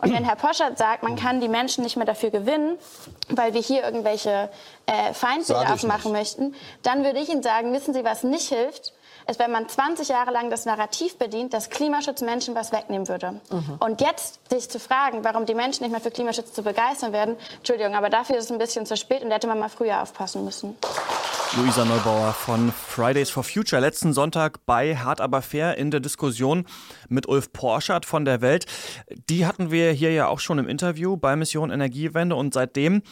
Und wenn Herr Poschert sagt, man kann die Menschen nicht mehr dafür gewinnen, weil wir hier irgendwelche äh, Feindbilder aufmachen möchten, dann würde ich Ihnen sagen, wissen Sie, was nicht hilft? Ist, wenn man 20 Jahre lang das Narrativ bedient, dass Klimaschutz Menschen was wegnehmen würde. Mhm. Und jetzt sich zu fragen, warum die Menschen nicht mehr für Klimaschutz zu begeistern werden, Entschuldigung, aber dafür ist es ein bisschen zu spät und da hätte man mal früher aufpassen müssen. Luisa Neubauer von Fridays for Future letzten Sonntag bei Hart aber fair in der Diskussion mit Ulf Porschert von der Welt. Die hatten wir hier ja auch schon im Interview bei Mission Energiewende und seitdem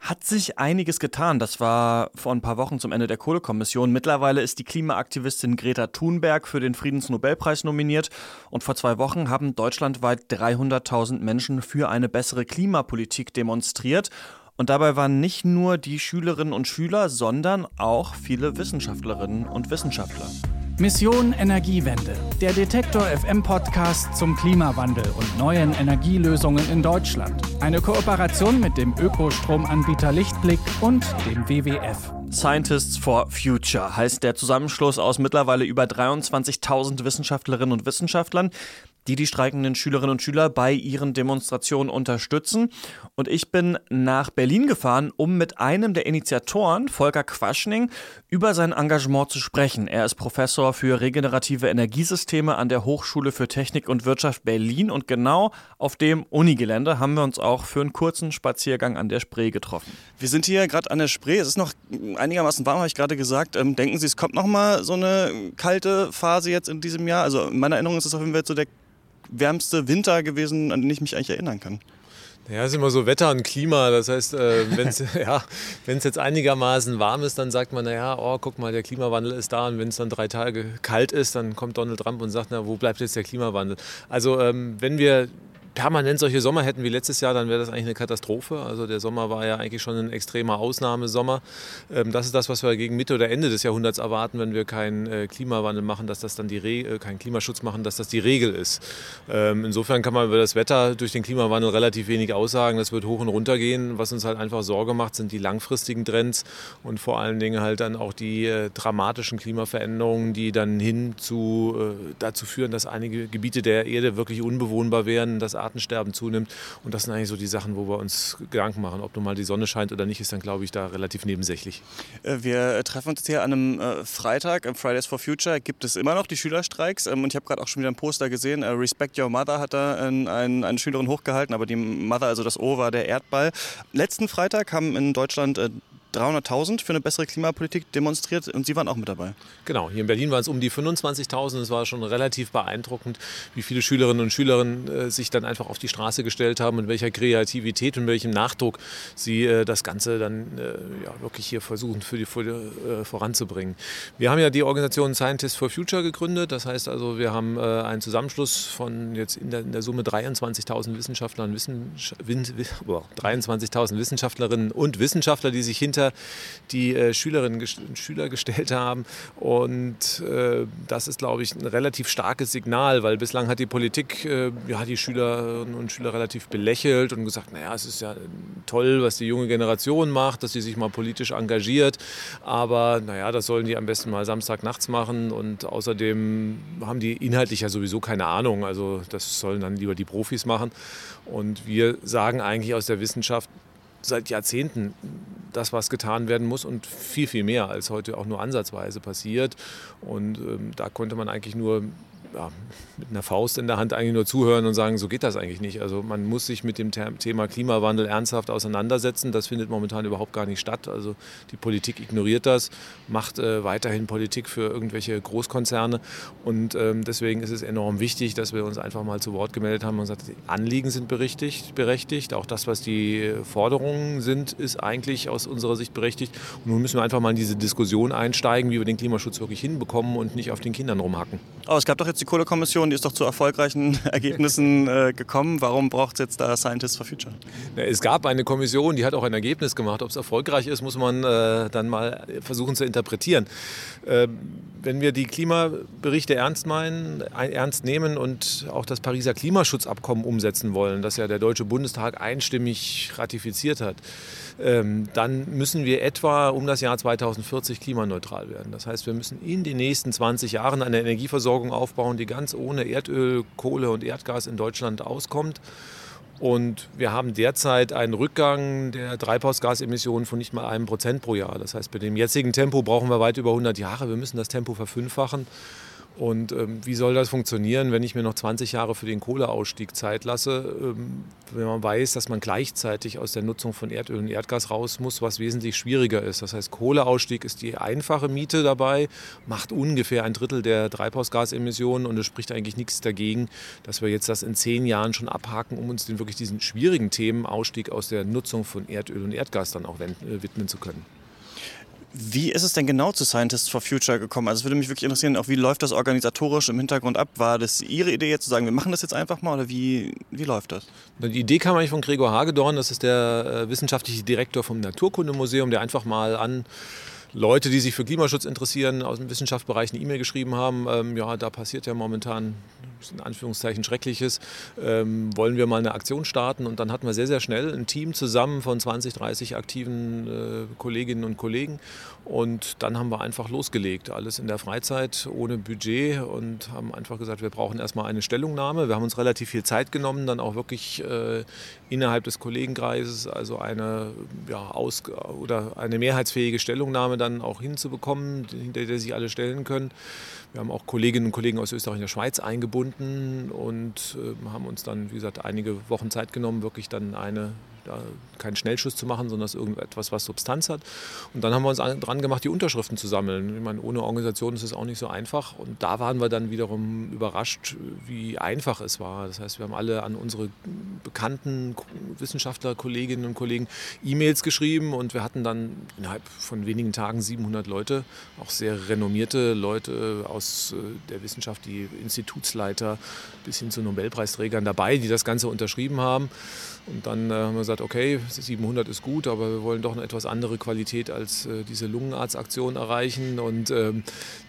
hat sich einiges getan. Das war vor ein paar Wochen zum Ende der Kohlekommission. Mittlerweile ist die Klimaaktivistin Greta Thunberg für den Friedensnobelpreis nominiert. Und vor zwei Wochen haben deutschlandweit 300.000 Menschen für eine bessere Klimapolitik demonstriert. Und dabei waren nicht nur die Schülerinnen und Schüler, sondern auch viele Wissenschaftlerinnen und Wissenschaftler. Mission Energiewende, der Detektor FM Podcast zum Klimawandel und neuen Energielösungen in Deutschland. Eine Kooperation mit dem Ökostromanbieter Lichtblick und dem WWF. Scientists for Future heißt der Zusammenschluss aus mittlerweile über 23.000 Wissenschaftlerinnen und Wissenschaftlern, die die streikenden Schülerinnen und Schüler bei ihren Demonstrationen unterstützen. Und ich bin nach Berlin gefahren, um mit einem der Initiatoren, Volker Quaschning, über sein Engagement zu sprechen. Er ist Professor für regenerative Energiesysteme an der Hochschule für Technik und Wirtschaft Berlin und genau auf dem Unigelände haben wir uns auch für einen kurzen Spaziergang an der Spree getroffen. Wir sind hier gerade an der Spree. Es ist noch einigermaßen warm, habe ich gerade gesagt. Ähm, denken Sie, es kommt noch mal so eine kalte Phase jetzt in diesem Jahr? Also in meiner Erinnerung ist es auf jeden Fall so der wärmste Winter gewesen, an den ich mich eigentlich erinnern kann. Ja, es ist immer so Wetter und Klima. Das heißt, äh, wenn es ja, jetzt einigermaßen warm ist, dann sagt man, naja, oh, guck mal, der Klimawandel ist da. Und wenn es dann drei Tage kalt ist, dann kommt Donald Trump und sagt, na, wo bleibt jetzt der Klimawandel? Also ähm, wenn wir permanent solche Sommer hätten wie letztes Jahr, dann wäre das eigentlich eine Katastrophe. Also der Sommer war ja eigentlich schon ein extremer Ausnahmesommer. Ähm, das ist das, was wir gegen Mitte oder Ende des Jahrhunderts erwarten, wenn wir keinen äh, Klimawandel machen, dass das dann die Re äh, keinen Klimaschutz machen, dass das die Regel ist. Ähm, insofern kann man über das Wetter durch den Klimawandel relativ wenig aussagen. Das wird hoch und runter gehen. Was uns halt einfach Sorge macht, sind die langfristigen Trends und vor allen Dingen halt dann auch die äh, dramatischen Klimaveränderungen, die dann hin zu, dazu führen, dass einige Gebiete der Erde wirklich unbewohnbar werden, dass Artensterben zunimmt. Und das sind eigentlich so die Sachen, wo wir uns Gedanken machen. Ob nun mal die Sonne scheint oder nicht, ist dann, glaube ich, da relativ nebensächlich. Äh, wir treffen uns hier an einem äh, Freitag, am Fridays for Future, gibt es immer noch die Schülerstreiks. Ähm, und ich habe gerade auch schon wieder ein Poster gesehen. Äh, Respect Your Mother hat da eine Schülerin hochgehalten, aber die Mother, also das O, war der Erdball. Letzten Freitag haben in Deutschland 300.000 für eine bessere Klimapolitik demonstriert und Sie waren auch mit dabei. Genau, hier in Berlin waren es um die 25.000. Es war schon relativ beeindruckend, wie viele Schülerinnen und Schüler äh, sich dann einfach auf die Straße gestellt haben und welcher Kreativität und welchem Nachdruck sie äh, das Ganze dann äh, ja, wirklich hier versuchen für die, für äh, voranzubringen. Wir haben ja die Organisation Scientists for Future gegründet. Das heißt also, wir haben äh, einen Zusammenschluss von jetzt in der, in der Summe 23.000 Wissenschaftlern, Wissenschaft, 23.000 Wissenschaftlerinnen und Wissenschaftler, die sich hinter hinter die äh, Schülerinnen und Schüler gestellt haben. Und äh, das ist, glaube ich, ein relativ starkes Signal, weil bislang hat die Politik äh, ja, die Schülerinnen und Schüler relativ belächelt und gesagt, naja, es ist ja toll, was die junge Generation macht, dass sie sich mal politisch engagiert. Aber naja, das sollen die am besten mal Samstagnachts machen. Und außerdem haben die inhaltlich ja sowieso keine Ahnung. Also das sollen dann lieber die Profis machen. Und wir sagen eigentlich aus der Wissenschaft, seit Jahrzehnten das, was getan werden muss und viel, viel mehr, als heute auch nur ansatzweise passiert. Und ähm, da konnte man eigentlich nur ja, mit einer Faust in der Hand eigentlich nur zuhören und sagen, so geht das eigentlich nicht. Also man muss sich mit dem Thema Klimawandel ernsthaft auseinandersetzen. Das findet momentan überhaupt gar nicht statt. Also die Politik ignoriert das, macht äh, weiterhin Politik für irgendwelche Großkonzerne. Und ähm, deswegen ist es enorm wichtig, dass wir uns einfach mal zu Wort gemeldet haben und gesagt, die Anliegen sind berechtigt, berechtigt. Auch das, was die Forderungen sind, ist eigentlich aus unserer Sicht berechtigt. Und nun müssen wir einfach mal in diese Diskussion einsteigen, wie wir den Klimaschutz wirklich hinbekommen und nicht auf den Kindern rumhacken. Aber es gab doch jetzt die Kohlekommission, die ist doch zu erfolgreichen Ergebnissen äh, gekommen. Warum braucht es jetzt da Scientists for Future? Es gab eine Kommission, die hat auch ein Ergebnis gemacht. Ob es erfolgreich ist, muss man äh, dann mal versuchen zu interpretieren. Äh, wenn wir die Klimaberichte ernst meinen, ernst nehmen und auch das Pariser Klimaschutzabkommen umsetzen wollen, das ja der Deutsche Bundestag einstimmig ratifiziert hat, dann müssen wir etwa um das Jahr 2040 klimaneutral werden. Das heißt, wir müssen in den nächsten 20 Jahren eine Energieversorgung aufbauen, die ganz ohne Erdöl, Kohle und Erdgas in Deutschland auskommt. Und wir haben derzeit einen Rückgang der Treibhausgasemissionen von nicht mal einem Prozent pro Jahr. Das heißt, bei dem jetzigen Tempo brauchen wir weit über 100 Jahre. Wir müssen das Tempo verfünffachen. Und ähm, wie soll das funktionieren, wenn ich mir noch 20 Jahre für den Kohleausstieg Zeit lasse, ähm, wenn man weiß, dass man gleichzeitig aus der Nutzung von Erdöl und Erdgas raus muss, was wesentlich schwieriger ist. Das heißt, Kohleausstieg ist die einfache Miete dabei, macht ungefähr ein Drittel der Treibhausgasemissionen und es spricht eigentlich nichts dagegen, dass wir jetzt das in zehn Jahren schon abhaken, um uns den wirklich diesen schwierigen Themen Ausstieg aus der Nutzung von Erdöl und Erdgas dann auch äh, widmen zu können. Wie ist es denn genau zu Scientists for Future gekommen? Also es würde mich wirklich interessieren, auch wie läuft das organisatorisch im Hintergrund ab? War das Ihre Idee jetzt zu sagen, wir machen das jetzt einfach mal oder wie, wie läuft das? Die Idee kam eigentlich von Gregor Hagedorn, das ist der äh, wissenschaftliche Direktor vom Naturkundemuseum, der einfach mal an Leute, die sich für Klimaschutz interessieren, aus dem Wissenschaftsbereich eine E-Mail geschrieben haben, ähm, ja, da passiert ja momentan in Anführungszeichen Schreckliches, ähm, wollen wir mal eine Aktion starten. Und dann hatten wir sehr, sehr schnell ein Team zusammen von 20, 30 aktiven äh, Kolleginnen und Kollegen. Und dann haben wir einfach losgelegt, alles in der Freizeit, ohne Budget und haben einfach gesagt, wir brauchen erstmal eine Stellungnahme. Wir haben uns relativ viel Zeit genommen, dann auch wirklich äh, innerhalb des Kollegenkreises, also eine, ja, aus, oder eine mehrheitsfähige Stellungnahme dann auch hinzubekommen, hinter der sich alle stellen können. Wir haben auch Kolleginnen und Kollegen aus Österreich und der Schweiz eingebunden und äh, haben uns dann, wie gesagt, einige Wochen Zeit genommen, wirklich dann eine keinen Schnellschuss zu machen, sondern irgendetwas, was Substanz hat. Und dann haben wir uns dran gemacht, die Unterschriften zu sammeln. Ich meine, ohne Organisation ist es auch nicht so einfach. Und da waren wir dann wiederum überrascht, wie einfach es war. Das heißt, wir haben alle an unsere bekannten Wissenschaftler, Kolleginnen und Kollegen E-Mails geschrieben und wir hatten dann innerhalb von wenigen Tagen 700 Leute, auch sehr renommierte Leute aus äh, der Wissenschaft, die Institutsleiter bis hin zu Nobelpreisträgern dabei, die das Ganze unterschrieben haben. Und dann äh, haben wir gesagt, okay, 700 ist gut, aber wir wollen doch eine etwas andere Qualität als äh, diese Lungenarztaktion erreichen. Und ähm,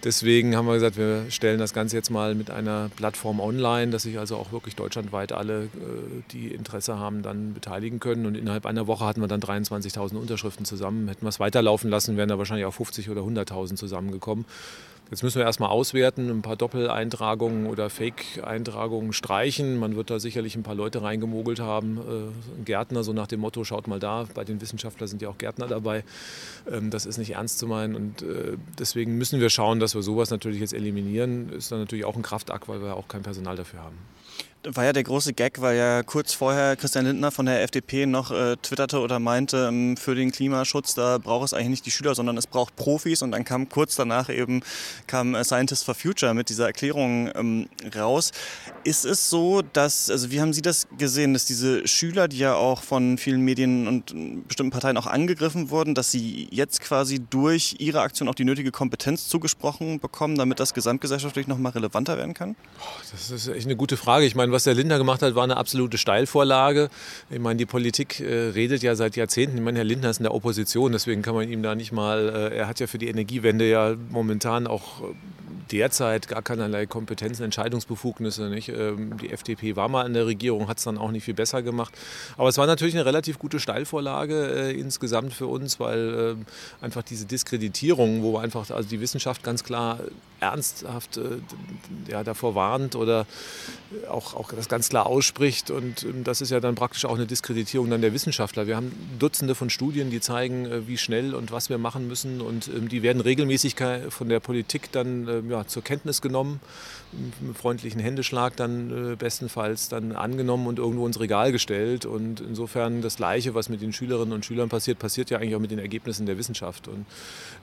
deswegen haben wir gesagt, wir stellen das Ganze jetzt mal mit einer Plattform online, dass sich also auch wirklich deutschlandweit alle, äh, die Interesse haben, dann beteiligen können. Und innerhalb einer Woche hatten wir dann 23.000 Unterschriften zusammen. Hätten wir es weiterlaufen lassen, wären da wahrscheinlich auch 50 oder 100.000 zusammengekommen. Jetzt müssen wir erstmal auswerten, ein paar Doppeleintragungen oder Fake-Eintragungen streichen. Man wird da sicherlich ein paar Leute reingemogelt haben. Äh, ein Gärtner, so nach dem Motto, schaut mal da, bei den Wissenschaftlern sind ja auch Gärtner dabei. Ähm, das ist nicht ernst zu meinen und äh, deswegen müssen wir schauen, dass wir sowas natürlich jetzt eliminieren. Ist dann natürlich auch ein Kraftakt, weil wir auch kein Personal dafür haben war ja der große Gag, weil ja kurz vorher Christian Lindner von der FDP noch äh, twitterte oder meinte, ähm, für den Klimaschutz, da braucht es eigentlich nicht die Schüler, sondern es braucht Profis. Und dann kam kurz danach eben kam äh, Scientists for Future mit dieser Erklärung ähm, raus. Ist es so, dass, also wie haben Sie das gesehen, dass diese Schüler, die ja auch von vielen Medien und äh, bestimmten Parteien auch angegriffen wurden, dass sie jetzt quasi durch ihre Aktion auch die nötige Kompetenz zugesprochen bekommen, damit das gesamtgesellschaftlich nochmal relevanter werden kann? Das ist echt eine gute Frage. Ich meine, meine, was der Lindner gemacht hat, war eine absolute Steilvorlage. Ich meine, die Politik äh, redet ja seit Jahrzehnten. Ich meine, Herr Lindner ist in der Opposition, deswegen kann man ihm da nicht mal, äh, er hat ja für die Energiewende ja momentan auch äh, derzeit gar keinerlei Kompetenzen, Entscheidungsbefugnisse. Nicht? Ähm, die FDP war mal in der Regierung, hat es dann auch nicht viel besser gemacht. Aber es war natürlich eine relativ gute Steilvorlage äh, insgesamt für uns, weil äh, einfach diese Diskreditierung, wo einfach also die Wissenschaft ganz klar ernsthaft äh, ja, davor warnt oder auch, auch das ganz klar ausspricht. Und ähm, das ist ja dann praktisch auch eine Diskreditierung dann der Wissenschaftler. Wir haben Dutzende von Studien, die zeigen, äh, wie schnell und was wir machen müssen. Und ähm, die werden regelmäßig von der Politik dann ähm, zur Kenntnis genommen, mit einem freundlichen Händeschlag dann äh, bestenfalls dann angenommen und irgendwo ins Regal gestellt. Und insofern das Gleiche, was mit den Schülerinnen und Schülern passiert, passiert ja eigentlich auch mit den Ergebnissen der Wissenschaft. Und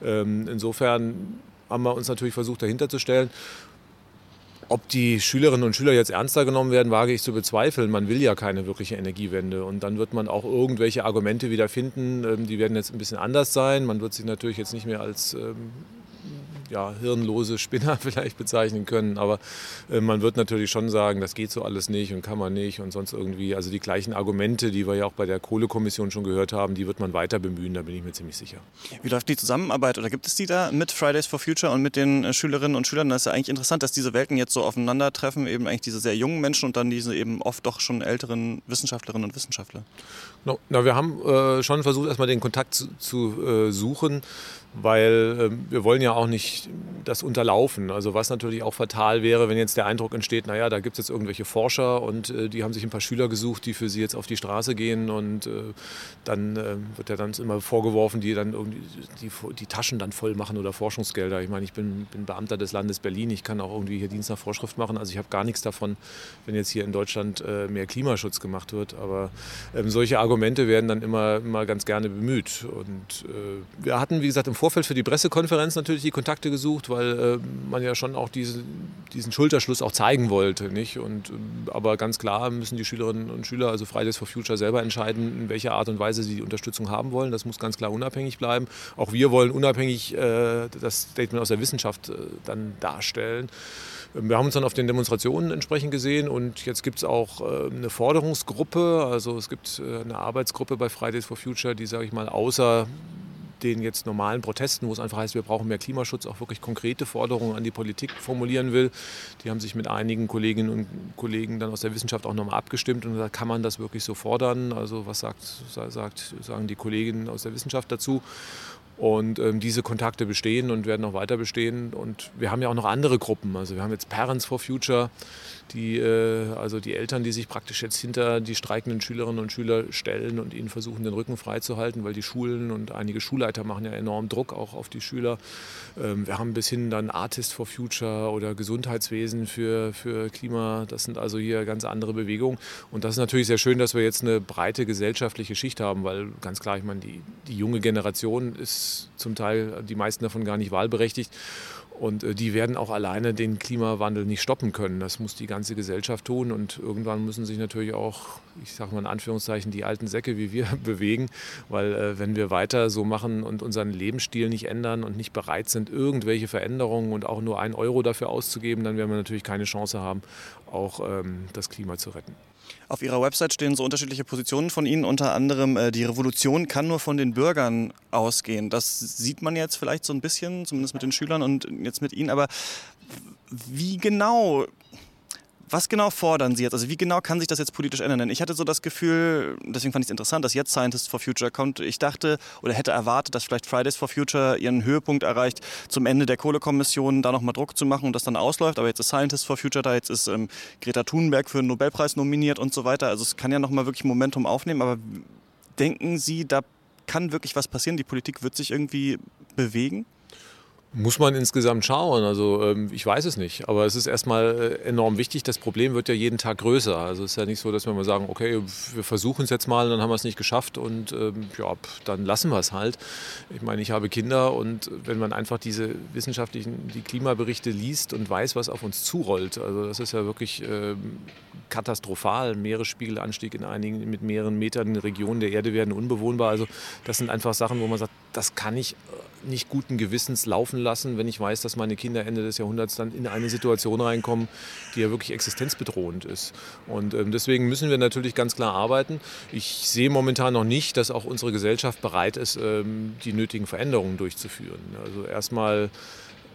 ähm, insofern haben wir uns natürlich versucht, dahinter zu stellen. Ob die Schülerinnen und Schüler jetzt ernster genommen werden, wage ich zu bezweifeln. Man will ja keine wirkliche Energiewende. Und dann wird man auch irgendwelche Argumente wieder finden, ähm, die werden jetzt ein bisschen anders sein. Man wird sich natürlich jetzt nicht mehr als ähm, ja, hirnlose Spinner vielleicht bezeichnen können. Aber äh, man wird natürlich schon sagen, das geht so alles nicht und kann man nicht und sonst irgendwie. Also die gleichen Argumente, die wir ja auch bei der Kohlekommission schon gehört haben, die wird man weiter bemühen, da bin ich mir ziemlich sicher. Wie läuft die Zusammenarbeit oder gibt es die da mit Fridays for Future und mit den äh, Schülerinnen und Schülern? Das ist ja eigentlich interessant, dass diese Welten jetzt so aufeinandertreffen, eben eigentlich diese sehr jungen Menschen und dann diese eben oft doch schon älteren Wissenschaftlerinnen und Wissenschaftler. No, na, wir haben äh, schon versucht, erstmal den Kontakt zu, zu äh, suchen, weil äh, wir wollen ja auch nicht das unterlaufen. Also was natürlich auch fatal wäre, wenn jetzt der Eindruck entsteht, naja, da gibt es jetzt irgendwelche Forscher und äh, die haben sich ein paar Schüler gesucht, die für sie jetzt auf die Straße gehen und äh, dann äh, wird ja dann immer vorgeworfen, die dann irgendwie die, die, Taschen dann voll machen oder Forschungsgelder. Ich meine, ich bin, bin Beamter des Landes Berlin, ich kann auch irgendwie hier Dienst nach Vorschrift machen. Also ich habe gar nichts davon, wenn jetzt hier in Deutschland äh, mehr Klimaschutz gemacht wird. Aber ähm, solche Argumente werden dann immer, immer ganz gerne bemüht. Und äh, wir hatten, wie gesagt, im Vorfeld für die Pressekonferenz natürlich die Kontakte gesucht, weil äh, man ja schon auch diese, diesen Schulterschluss auch zeigen wollte. Nicht? Und, äh, aber ganz klar müssen die Schülerinnen und Schüler, also Fridays for Future, selber entscheiden, in welcher Art und Weise sie die Unterstützung haben wollen. Das muss ganz klar unabhängig bleiben. Auch wir wollen unabhängig äh, das Statement aus der Wissenschaft äh, dann darstellen. Wir haben uns dann auf den Demonstrationen entsprechend gesehen und jetzt gibt es auch äh, eine Forderungsgruppe. Also es gibt eine Arbeitsgruppe bei Fridays for Future, die, sage ich mal, außer den jetzt normalen Protesten, wo es einfach heißt, wir brauchen mehr Klimaschutz, auch wirklich konkrete Forderungen an die Politik formulieren will. Die haben sich mit einigen Kolleginnen und Kollegen dann aus der Wissenschaft auch nochmal abgestimmt und gesagt, kann man das wirklich so fordern? Also was sagt, sagt, sagen die Kolleginnen aus der Wissenschaft dazu? Und ähm, diese Kontakte bestehen und werden auch weiter bestehen. Und wir haben ja auch noch andere Gruppen. Also wir haben jetzt Parents for Future, die, äh, also die Eltern, die sich praktisch jetzt hinter die streikenden Schülerinnen und Schüler stellen und ihnen versuchen, den Rücken freizuhalten, weil die Schulen und einige Schulleiter machen ja enorm Druck auch auf die Schüler. Ähm, wir haben bis hin dann Artist for Future oder Gesundheitswesen für, für Klima. Das sind also hier ganz andere Bewegungen. Und das ist natürlich sehr schön, dass wir jetzt eine breite gesellschaftliche Schicht haben, weil ganz klar, ich meine, die, die junge Generation ist zum Teil, die meisten davon gar nicht wahlberechtigt. Und äh, die werden auch alleine den Klimawandel nicht stoppen können. Das muss die ganze Gesellschaft tun. Und irgendwann müssen sich natürlich auch, ich sage mal in Anführungszeichen, die alten Säcke wie wir bewegen. Weil äh, wenn wir weiter so machen und unseren Lebensstil nicht ändern und nicht bereit sind, irgendwelche Veränderungen und auch nur einen Euro dafür auszugeben, dann werden wir natürlich keine Chance haben, auch ähm, das Klima zu retten. Auf Ihrer Website stehen so unterschiedliche Positionen von Ihnen, unter anderem äh, die Revolution kann nur von den Bürgern ausgehen. Das sieht man jetzt vielleicht so ein bisschen, zumindest mit den Schülern und jetzt mit Ihnen, aber wie genau was genau fordern Sie jetzt? Also wie genau kann sich das jetzt politisch ändern? Denn ich hatte so das Gefühl, deswegen fand ich es interessant, dass jetzt Scientists for Future kommt. Ich dachte oder hätte erwartet, dass vielleicht Fridays for Future ihren Höhepunkt erreicht, zum Ende der Kohlekommission da nochmal Druck zu machen und das dann ausläuft. Aber jetzt ist Scientists for Future da, jetzt ist ähm, Greta Thunberg für den Nobelpreis nominiert und so weiter. Also es kann ja nochmal wirklich Momentum aufnehmen. Aber denken Sie, da kann wirklich was passieren? Die Politik wird sich irgendwie bewegen? Muss man insgesamt schauen. Also ähm, ich weiß es nicht. Aber es ist erstmal äh, enorm wichtig. Das Problem wird ja jeden Tag größer. Also es ist ja nicht so, dass wir mal sagen, okay, wir versuchen es jetzt mal, dann haben wir es nicht geschafft und ähm, ja, dann lassen wir es halt. Ich meine, ich habe Kinder und wenn man einfach diese wissenschaftlichen, die Klimaberichte liest und weiß, was auf uns zurollt, also das ist ja wirklich ähm, katastrophal. Meeresspiegelanstieg in einigen mit mehreren Metern Regionen der Erde werden unbewohnbar. Also das sind einfach Sachen, wo man sagt, das kann ich äh, nicht guten Gewissens laufen lassen, wenn ich weiß, dass meine Kinder Ende des Jahrhunderts dann in eine Situation reinkommen, die ja wirklich existenzbedrohend ist. Und ähm, deswegen müssen wir natürlich ganz klar arbeiten. Ich sehe momentan noch nicht, dass auch unsere Gesellschaft bereit ist, ähm, die nötigen Veränderungen durchzuführen. Also erstmal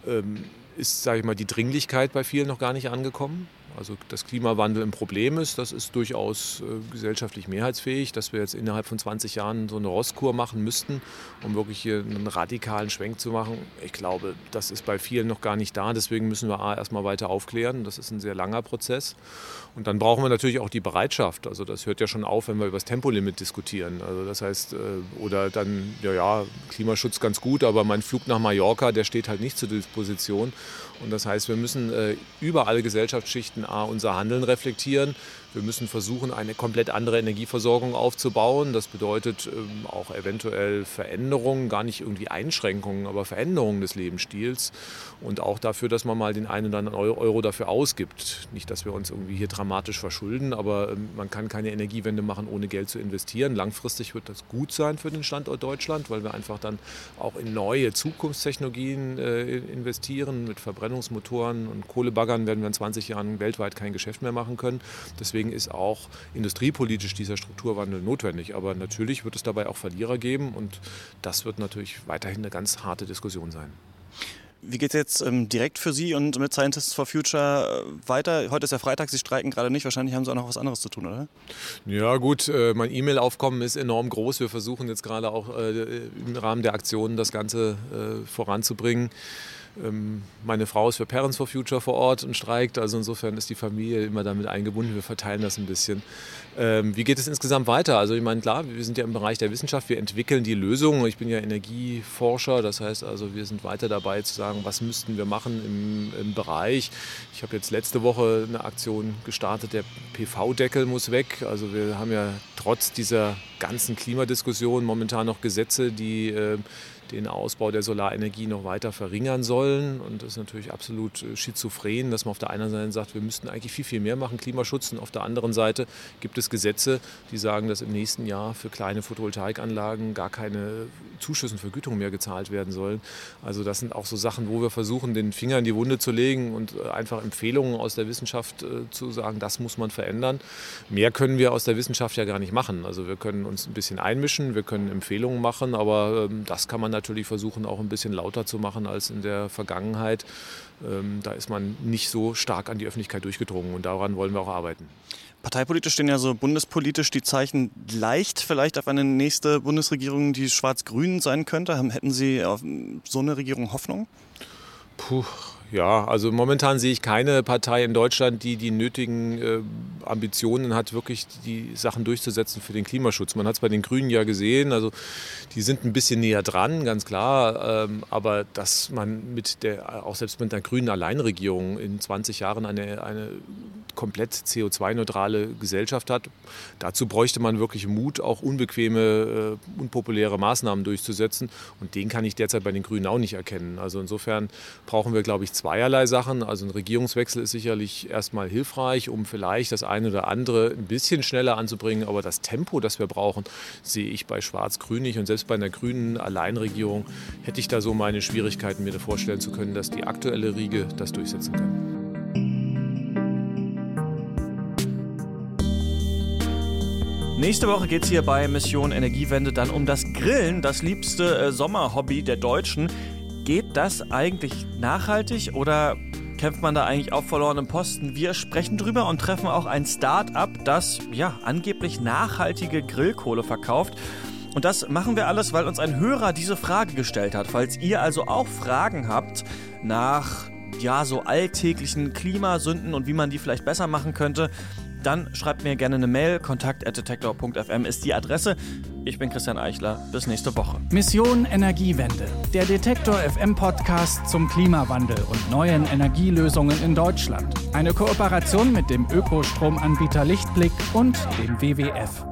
ähm, ist, sage ich mal, die Dringlichkeit bei vielen noch gar nicht angekommen. Also dass Klimawandel ein Problem ist, das ist durchaus äh, gesellschaftlich mehrheitsfähig, dass wir jetzt innerhalb von 20 Jahren so eine Rostkur machen müssten, um wirklich hier einen radikalen Schwenk zu machen. Ich glaube, das ist bei vielen noch gar nicht da. Deswegen müssen wir A, erstmal weiter aufklären. Das ist ein sehr langer Prozess. Und dann brauchen wir natürlich auch die Bereitschaft. Also das hört ja schon auf, wenn wir über das Tempolimit diskutieren. Also das heißt, äh, oder dann, ja, ja, Klimaschutz ganz gut, aber mein Flug nach Mallorca, der steht halt nicht zur Disposition. Und das heißt, wir müssen äh, über alle Gesellschaftsschichten A, unser Handeln reflektieren. Wir müssen versuchen, eine komplett andere Energieversorgung aufzubauen. Das bedeutet ähm, auch eventuell Veränderungen, gar nicht irgendwie Einschränkungen, aber Veränderungen des Lebensstils. Und auch dafür, dass man mal den einen oder anderen Euro dafür ausgibt. Nicht, dass wir uns irgendwie hier dramatisch verschulden, aber ähm, man kann keine Energiewende machen, ohne Geld zu investieren. Langfristig wird das gut sein für den Standort Deutschland, weil wir einfach dann auch in neue Zukunftstechnologien äh, investieren. Mit Verbrennungsmotoren und Kohlebaggern werden wir in 20 Jahren weltweit kein Geschäft mehr machen können. Deswegen deswegen ist auch industriepolitisch dieser Strukturwandel notwendig. Aber natürlich wird es dabei auch Verlierer geben und das wird natürlich weiterhin eine ganz harte Diskussion sein. Wie geht es jetzt ähm, direkt für Sie und mit Scientists for Future äh, weiter? Heute ist ja Freitag, Sie streiken gerade nicht. Wahrscheinlich haben Sie auch noch was anderes zu tun, oder? Ja, gut. Äh, mein E-Mail-Aufkommen ist enorm groß. Wir versuchen jetzt gerade auch äh, im Rahmen der Aktionen das Ganze äh, voranzubringen. Ähm, meine Frau ist für Parents for Future vor Ort und streikt. Also insofern ist die Familie immer damit eingebunden. Wir verteilen das ein bisschen. Ähm, wie geht es insgesamt weiter? Also ich meine, klar, wir sind ja im Bereich der Wissenschaft, wir entwickeln die Lösungen. Ich bin ja Energieforscher, das heißt also, wir sind weiter dabei zu sagen, was müssten wir machen im, im Bereich. Ich habe jetzt letzte Woche eine Aktion gestartet, der PV-Deckel muss weg. Also wir haben ja trotz dieser ganzen Klimadiskussion momentan noch Gesetze, die äh, den Ausbau der Solarenergie noch weiter verringern sollen. Und das ist natürlich absolut äh, schizophren, dass man auf der einen Seite sagt, wir müssten eigentlich viel, viel mehr machen, Klimaschutz. Und auf der anderen Seite gibt es Gesetze, die sagen, dass im nächsten Jahr für kleine Photovoltaikanlagen gar keine Zuschüsse und Vergütungen mehr gezahlt werden sollen. Also das sind auch so Sachen, wo wir versuchen, den Finger in die Wunde zu legen und äh, einfach Empfehlungen aus der Wissenschaft äh, zu sagen, das muss man verändern. Mehr können wir aus der Wissenschaft ja gar nicht machen. Also wir können uns ein bisschen einmischen, wir können Empfehlungen machen, aber ähm, das kann man natürlich versuchen, auch ein bisschen lauter zu machen als in der Vergangenheit. Ähm, da ist man nicht so stark an die Öffentlichkeit durchgedrungen und daran wollen wir auch arbeiten. Parteipolitisch stehen ja so bundespolitisch die Zeichen leicht vielleicht auf eine nächste Bundesregierung, die schwarz-grün sein könnte. Hätten Sie auf so eine Regierung Hoffnung? Puh, ja, also momentan sehe ich keine Partei in Deutschland, die die nötigen äh, Ambitionen hat, wirklich die Sachen durchzusetzen für den Klimaschutz. Man hat es bei den Grünen ja gesehen, also die sind ein bisschen näher dran, ganz klar. Ähm, aber dass man mit der, auch selbst mit einer grünen Alleinregierung in 20 Jahren eine, eine komplett CO2-neutrale Gesellschaft hat, dazu bräuchte man wirklich Mut, auch unbequeme, äh, unpopuläre Maßnahmen durchzusetzen. Und den kann ich derzeit bei den Grünen auch nicht erkennen. Also insofern brauchen wir, glaube ich, zweierlei Sachen. Also ein Regierungswechsel ist sicherlich erstmal hilfreich, um vielleicht das eine oder andere ein bisschen schneller anzubringen. Aber das Tempo, das wir brauchen, sehe ich bei Schwarz-Grün nicht. Und selbst bei einer grünen Alleinregierung hätte ich da so meine Schwierigkeiten, mir vorstellen zu können, dass die aktuelle Riege das durchsetzen kann. Nächste Woche geht es hier bei Mission Energiewende dann um das Grillen, das liebste äh, Sommerhobby der Deutschen. Geht das eigentlich nachhaltig oder kämpft man da eigentlich auf verlorenen Posten? Wir sprechen drüber und treffen auch ein Start-up, das ja angeblich nachhaltige Grillkohle verkauft. Und das machen wir alles, weil uns ein Hörer diese Frage gestellt hat. Falls ihr also auch Fragen habt nach ja so alltäglichen Klimasünden und wie man die vielleicht besser machen könnte, dann schreibt mir gerne eine Mail. Kontakt.detektor.fm ist die Adresse. Ich bin Christian Eichler. Bis nächste Woche. Mission Energiewende. Der Detektor FM Podcast zum Klimawandel und neuen Energielösungen in Deutschland. Eine Kooperation mit dem Ökostromanbieter Lichtblick und dem WWF.